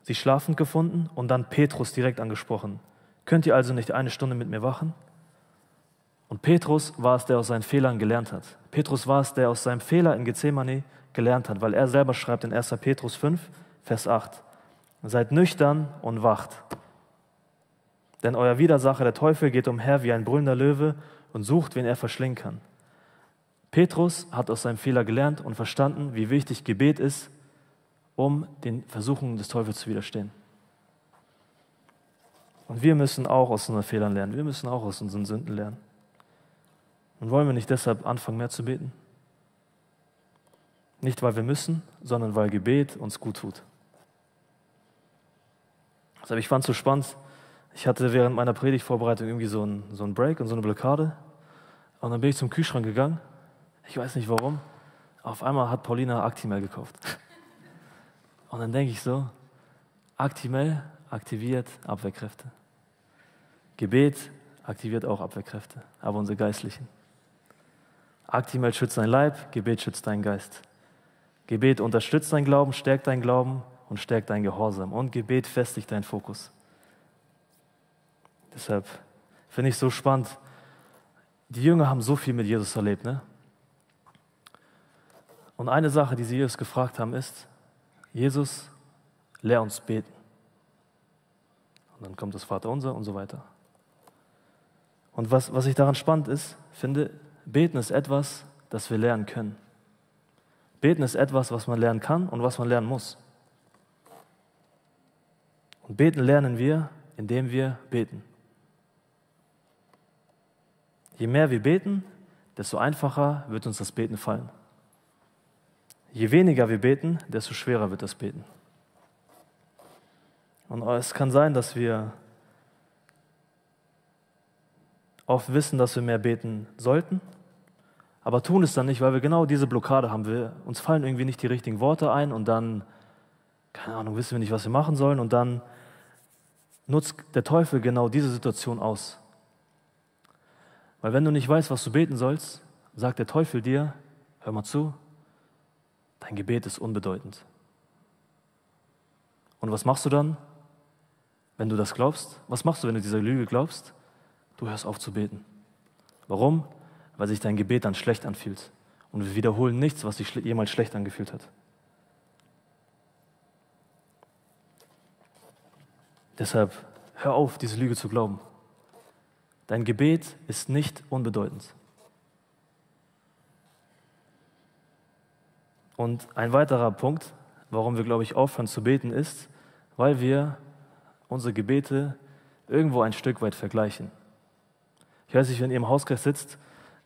sie schlafend gefunden und dann Petrus direkt angesprochen. Könnt ihr also nicht eine Stunde mit mir wachen? Und Petrus war es, der aus seinen Fehlern gelernt hat. Petrus war es, der aus seinem Fehler in Gethsemane gelernt hat, weil er selber schreibt in 1. Petrus 5, Vers 8, Seid nüchtern und wacht. Denn euer Widersacher, der Teufel, geht umher wie ein brüllender Löwe und sucht, wen er verschlingen kann. Petrus hat aus seinem Fehler gelernt und verstanden, wie wichtig Gebet ist, um den Versuchungen des Teufels zu widerstehen. Und wir müssen auch aus unseren Fehlern lernen. Wir müssen auch aus unseren Sünden lernen. Und wollen wir nicht deshalb anfangen, mehr zu beten? Nicht, weil wir müssen, sondern weil Gebet uns gut tut. Also ich fand es so spannend. Ich hatte während meiner Predigtvorbereitung irgendwie so einen, so einen Break und so eine Blockade. Und dann bin ich zum Kühlschrank gegangen ich weiß nicht warum. Auf einmal hat Paulina Actimel gekauft. Und dann denke ich so, Actimel aktiviert Abwehrkräfte. Gebet aktiviert auch Abwehrkräfte, aber unsere geistlichen. Actimel schützt dein Leib, Gebet schützt deinen Geist. Gebet unterstützt deinen Glauben, stärkt deinen Glauben und stärkt dein Gehorsam. Und Gebet festigt deinen Fokus. Deshalb finde ich es so spannend. Die Jünger haben so viel mit Jesus erlebt. Ne? Und eine Sache, die sie Jesus gefragt haben, ist, Jesus, lehr uns beten. Und dann kommt das Vaterunser und so weiter. Und was, was ich daran spannend ist, finde, beten ist etwas, das wir lernen können. Beten ist etwas, was man lernen kann und was man lernen muss. Und beten lernen wir, indem wir beten. Je mehr wir beten, desto einfacher wird uns das Beten fallen. Je weniger wir beten, desto schwerer wird das Beten. Und es kann sein, dass wir oft wissen, dass wir mehr beten sollten, aber tun es dann nicht, weil wir genau diese Blockade haben. Wir, uns fallen irgendwie nicht die richtigen Worte ein und dann, keine Ahnung, wissen wir nicht, was wir machen sollen und dann nutzt der Teufel genau diese Situation aus. Weil wenn du nicht weißt, was du beten sollst, sagt der Teufel dir, hör mal zu, Dein Gebet ist unbedeutend. Und was machst du dann, wenn du das glaubst? Was machst du, wenn du dieser Lüge glaubst? Du hörst auf zu beten. Warum? Weil sich dein Gebet dann schlecht anfühlt. Und wir wiederholen nichts, was sich jemals schlecht angefühlt hat. Deshalb hör auf, diese Lüge zu glauben. Dein Gebet ist nicht unbedeutend. Und ein weiterer Punkt, warum wir, glaube ich, aufhören zu beten, ist, weil wir unsere Gebete irgendwo ein Stück weit vergleichen. Ich weiß nicht, wenn ihr im Hauskreis sitzt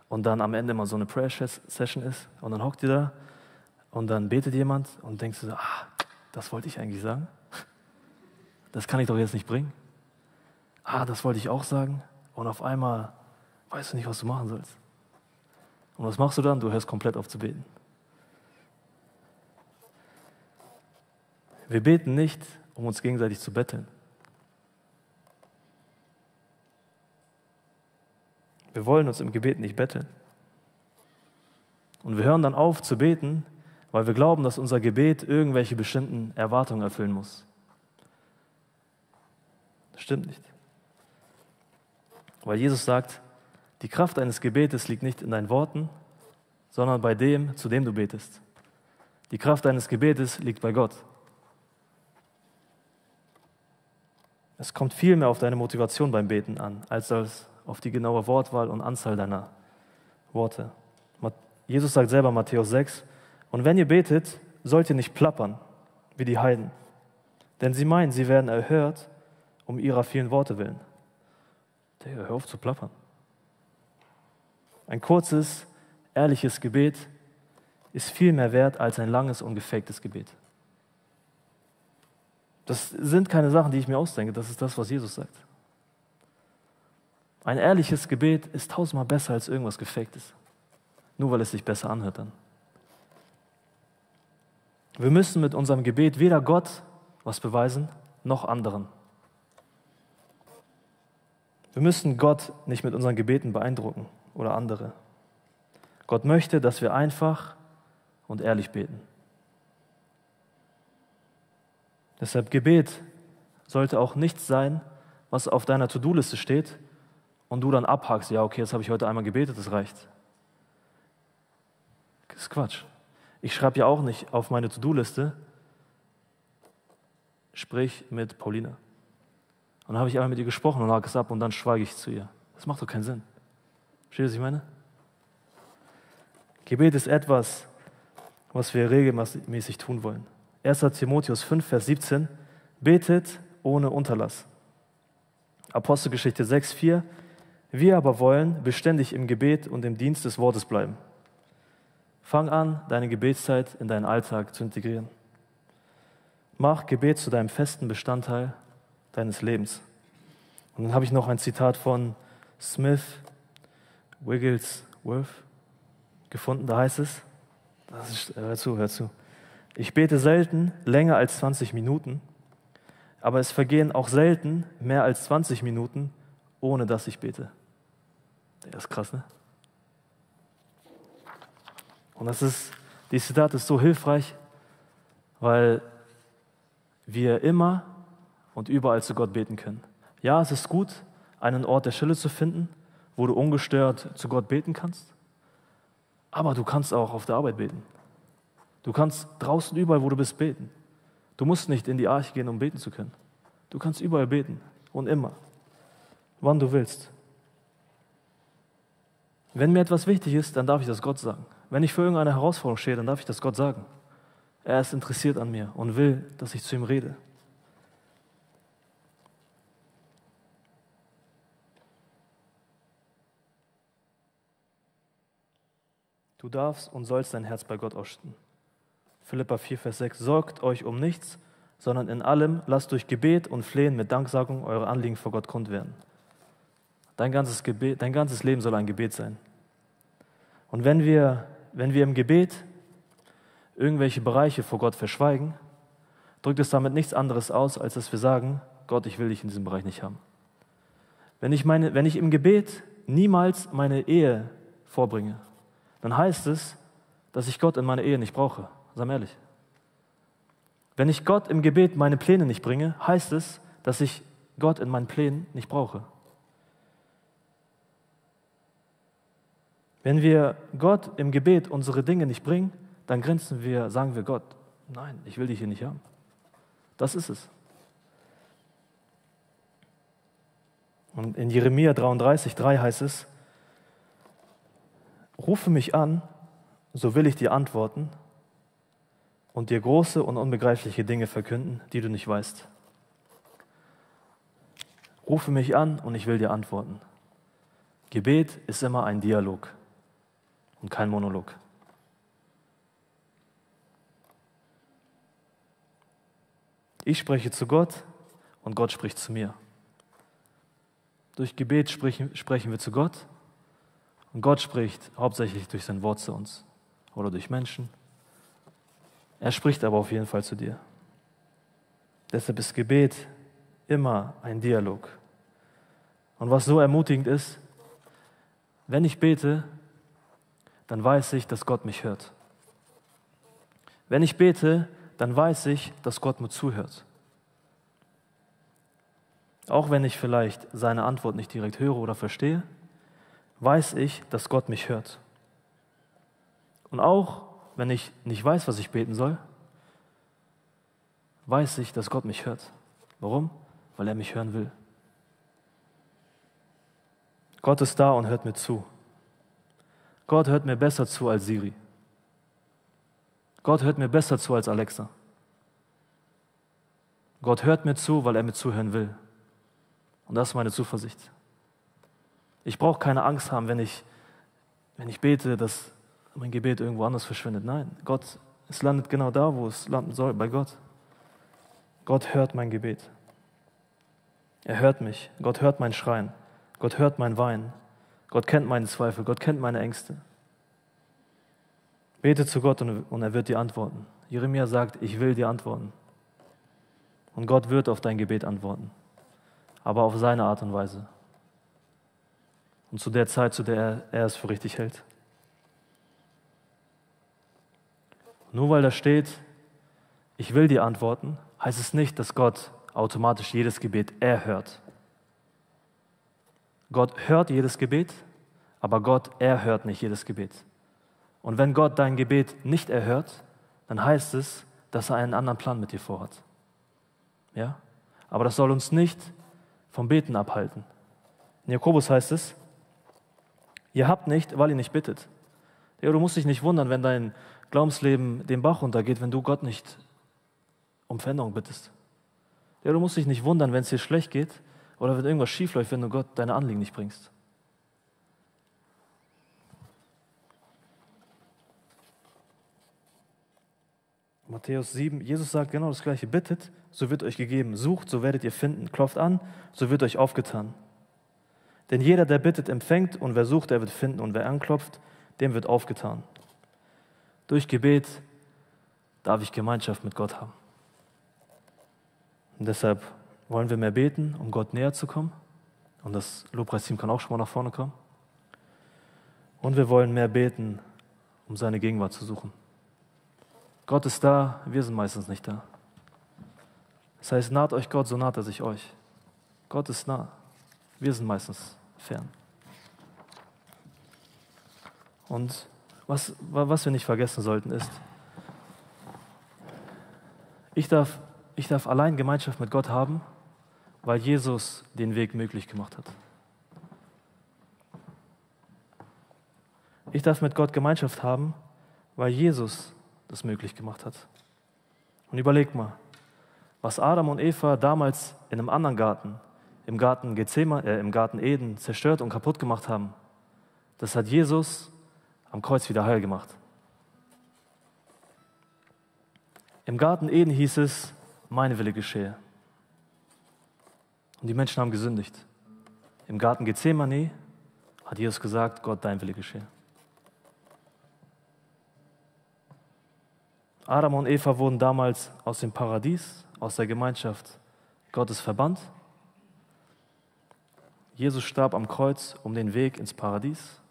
und dann am Ende mal so eine Prayer-Session ist und dann hockt ihr da und dann betet jemand und denkst du so, ah, das wollte ich eigentlich sagen. Das kann ich doch jetzt nicht bringen. Ah, das wollte ich auch sagen. Und auf einmal weißt du nicht, was du machen sollst. Und was machst du dann? Du hörst komplett auf zu beten. Wir beten nicht, um uns gegenseitig zu betteln. Wir wollen uns im Gebet nicht betteln. Und wir hören dann auf zu beten, weil wir glauben, dass unser Gebet irgendwelche bestimmten Erwartungen erfüllen muss. Das stimmt nicht. Weil Jesus sagt, die Kraft eines Gebetes liegt nicht in deinen Worten, sondern bei dem, zu dem du betest. Die Kraft eines Gebetes liegt bei Gott. Es kommt viel mehr auf deine Motivation beim Beten an, als auf die genaue Wortwahl und Anzahl deiner Worte. Jesus sagt selber Matthäus 6, und wenn ihr betet, sollt ihr nicht plappern wie die Heiden, denn sie meinen, sie werden erhört um ihrer vielen Worte willen. Digga, hör auf zu plappern. Ein kurzes, ehrliches Gebet ist viel mehr wert als ein langes und gefaktes Gebet. Das sind keine Sachen, die ich mir ausdenke, das ist das, was Jesus sagt. Ein ehrliches Gebet ist tausendmal besser als irgendwas Gefaktes. Nur weil es sich besser anhört dann. Wir müssen mit unserem Gebet weder Gott was beweisen, noch anderen. Wir müssen Gott nicht mit unseren Gebeten beeindrucken oder andere. Gott möchte, dass wir einfach und ehrlich beten. Deshalb Gebet sollte auch nichts sein, was auf deiner To-Do-Liste steht und du dann abhakst, ja, okay, jetzt habe ich heute einmal gebetet, das reicht. Das ist Quatsch. Ich schreibe ja auch nicht auf meine To-Do-Liste, sprich mit Paulina. Und dann habe ich einmal mit ihr gesprochen und lag es ab und dann schweige ich zu ihr. Das macht doch keinen Sinn. Versteht ihr, was ich meine? Gebet ist etwas, was wir regelmäßig tun wollen. 1. Timotheus 5, Vers 17, betet ohne Unterlass. Apostelgeschichte 6, 4, wir aber wollen beständig im Gebet und im Dienst des Wortes bleiben. Fang an, deine Gebetszeit in deinen Alltag zu integrieren. Mach Gebet zu deinem festen Bestandteil deines Lebens. Und dann habe ich noch ein Zitat von Smith Wigglesworth gefunden. Da heißt es, das ist, hör zu, hör zu. Ich bete selten länger als 20 Minuten, aber es vergehen auch selten mehr als 20 Minuten, ohne dass ich bete. Das ist krass, ne? Und das ist, dieses Zitat ist so hilfreich, weil wir immer und überall zu Gott beten können. Ja, es ist gut, einen Ort der Stille zu finden, wo du ungestört zu Gott beten kannst. Aber du kannst auch auf der Arbeit beten. Du kannst draußen überall, wo du bist, beten. Du musst nicht in die Arche gehen, um beten zu können. Du kannst überall beten und immer, wann du willst. Wenn mir etwas wichtig ist, dann darf ich das Gott sagen. Wenn ich für irgendeine Herausforderung stehe, dann darf ich das Gott sagen. Er ist interessiert an mir und will, dass ich zu ihm rede. Du darfst und sollst dein Herz bei Gott ausschütten. Philippa 4, Vers 6. Sorgt euch um nichts, sondern in allem lasst durch Gebet und Flehen mit Danksagung eure Anliegen vor Gott kund werden. Dein ganzes, Gebet, dein ganzes Leben soll ein Gebet sein. Und wenn wir, wenn wir im Gebet irgendwelche Bereiche vor Gott verschweigen, drückt es damit nichts anderes aus, als dass wir sagen, Gott, ich will dich in diesem Bereich nicht haben. Wenn ich, meine, wenn ich im Gebet niemals meine Ehe vorbringe, dann heißt es, dass ich Gott in meiner Ehe nicht brauche. Sei mal ehrlich. Wenn ich Gott im Gebet meine Pläne nicht bringe, heißt es, dass ich Gott in meinen Plänen nicht brauche. Wenn wir Gott im Gebet unsere Dinge nicht bringen, dann grenzen wir, sagen wir Gott, nein, ich will dich hier nicht haben. Das ist es. Und in Jeremia 33, 3 heißt es, rufe mich an, so will ich dir antworten und dir große und unbegreifliche Dinge verkünden, die du nicht weißt. Rufe mich an und ich will dir antworten. Gebet ist immer ein Dialog und kein Monolog. Ich spreche zu Gott und Gott spricht zu mir. Durch Gebet sprechen, sprechen wir zu Gott und Gott spricht hauptsächlich durch sein Wort zu uns oder durch Menschen. Er spricht aber auf jeden Fall zu dir. Deshalb ist Gebet immer ein Dialog. Und was so ermutigend ist, wenn ich bete, dann weiß ich, dass Gott mich hört. Wenn ich bete, dann weiß ich, dass Gott mir zuhört. Auch wenn ich vielleicht seine Antwort nicht direkt höre oder verstehe, weiß ich, dass Gott mich hört. Und auch wenn ich nicht weiß, was ich beten soll, weiß ich, dass Gott mich hört. Warum? Weil er mich hören will. Gott ist da und hört mir zu. Gott hört mir besser zu als Siri. Gott hört mir besser zu als Alexa. Gott hört mir zu, weil er mir zuhören will. Und das ist meine Zuversicht. Ich brauche keine Angst haben, wenn ich, wenn ich bete, dass mein Gebet irgendwo anders verschwindet. Nein, Gott, es landet genau da, wo es landen soll, bei Gott. Gott hört mein Gebet. Er hört mich. Gott hört mein Schreien. Gott hört mein Weinen. Gott kennt meine Zweifel, Gott kennt meine Ängste. Bete zu Gott und er wird dir antworten. Jeremia sagt, ich will dir antworten. Und Gott wird auf dein Gebet antworten, aber auf seine Art und Weise. Und zu der Zeit, zu der er, es für richtig hält. Nur weil da steht, ich will dir antworten, heißt es nicht, dass Gott automatisch jedes Gebet erhört. Gott hört jedes Gebet, aber Gott erhört nicht jedes Gebet. Und wenn Gott dein Gebet nicht erhört, dann heißt es, dass er einen anderen Plan mit dir vorhat. Ja? Aber das soll uns nicht vom Beten abhalten. In Jakobus heißt es, ihr habt nicht, weil ihr nicht bittet. Ja, du musst dich nicht wundern, wenn dein Glaubensleben den Bach runtergeht, wenn du Gott nicht um Veränderung bittest. Ja, du musst dich nicht wundern, wenn es dir schlecht geht, oder wenn irgendwas schief läuft, wenn du Gott deine Anliegen nicht bringst. Matthäus 7, Jesus sagt genau das Gleiche. Bittet, so wird euch gegeben. Sucht, so werdet ihr finden. Klopft an, so wird euch aufgetan. Denn jeder, der bittet, empfängt, und wer sucht, der wird finden, und wer anklopft, dem wird aufgetan. Durch Gebet darf ich Gemeinschaft mit Gott haben. Und deshalb wollen wir mehr beten, um Gott näher zu kommen. Und das Lobpreisteam kann auch schon mal nach vorne kommen. Und wir wollen mehr beten, um seine Gegenwart zu suchen. Gott ist da, wir sind meistens nicht da. Das heißt, naht euch Gott, so naht er sich euch. Gott ist nah, wir sind meistens fern. Und was, was wir nicht vergessen sollten ist, ich darf, ich darf allein Gemeinschaft mit Gott haben, weil Jesus den Weg möglich gemacht hat. Ich darf mit Gott Gemeinschaft haben, weil Jesus das möglich gemacht hat. Und überleg mal, was Adam und Eva damals in einem anderen Garten, im Garten Gethsemane, äh, im Garten Eden zerstört und kaputt gemacht haben, das hat Jesus am Kreuz wieder heil gemacht. Im Garten Eden hieß es, meine Wille geschehe. Und die Menschen haben gesündigt. Im Garten Gethsemane hat Jesus gesagt, Gott, dein Wille geschehe. Adam und Eva wurden damals aus dem Paradies, aus der Gemeinschaft Gottes verbannt. Jesus starb am Kreuz, um den Weg ins Paradies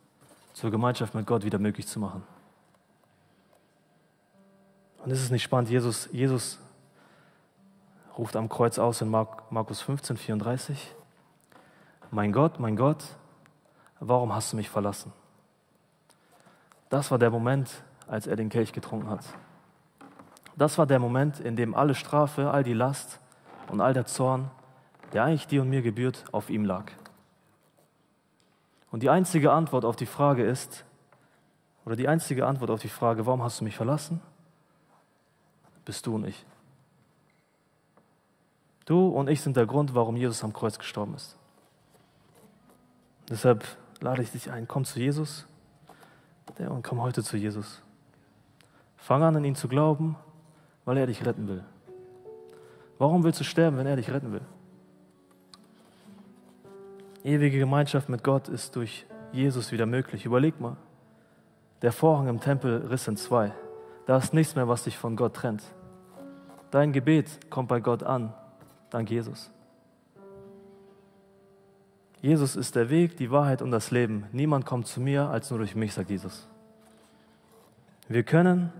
zur Gemeinschaft mit Gott wieder möglich zu machen. Und ist es nicht spannend? Jesus, Jesus ruft am Kreuz aus in Markus 15, 34, mein Gott, mein Gott, warum hast du mich verlassen? Das war der Moment, als er den Kelch getrunken hat. Das war der Moment, in dem alle Strafe, all die Last und all der Zorn, der eigentlich dir und mir gebührt, auf ihm lag. Und die einzige Antwort auf die Frage ist, oder die einzige Antwort auf die Frage, warum hast du mich verlassen, bist du und ich. Du und ich sind der Grund, warum Jesus am Kreuz gestorben ist. Deshalb lade ich dich ein, komm zu Jesus und komm heute zu Jesus. Fang an, an ihn zu glauben, weil er dich retten will. Warum willst du sterben, wenn er dich retten will? Ewige Gemeinschaft mit Gott ist durch Jesus wieder möglich. Überleg mal. Der Vorhang im Tempel riss in zwei. Da ist nichts mehr, was dich von Gott trennt. Dein Gebet kommt bei Gott an, dank Jesus. Jesus ist der Weg, die Wahrheit und das Leben. Niemand kommt zu mir als nur durch mich, sagt Jesus. Wir können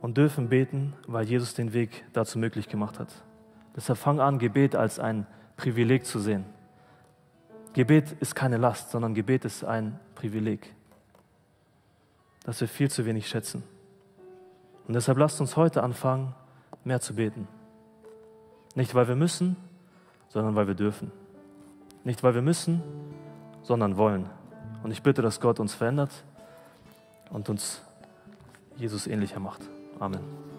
und dürfen beten, weil Jesus den Weg dazu möglich gemacht hat. Deshalb fang an, Gebet als ein Privileg zu sehen. Gebet ist keine Last, sondern Gebet ist ein Privileg, das wir viel zu wenig schätzen. Und deshalb lasst uns heute anfangen, mehr zu beten. Nicht, weil wir müssen, sondern weil wir dürfen. Nicht, weil wir müssen, sondern wollen. Und ich bitte, dass Gott uns verändert und uns Jesus ähnlicher macht. Amen.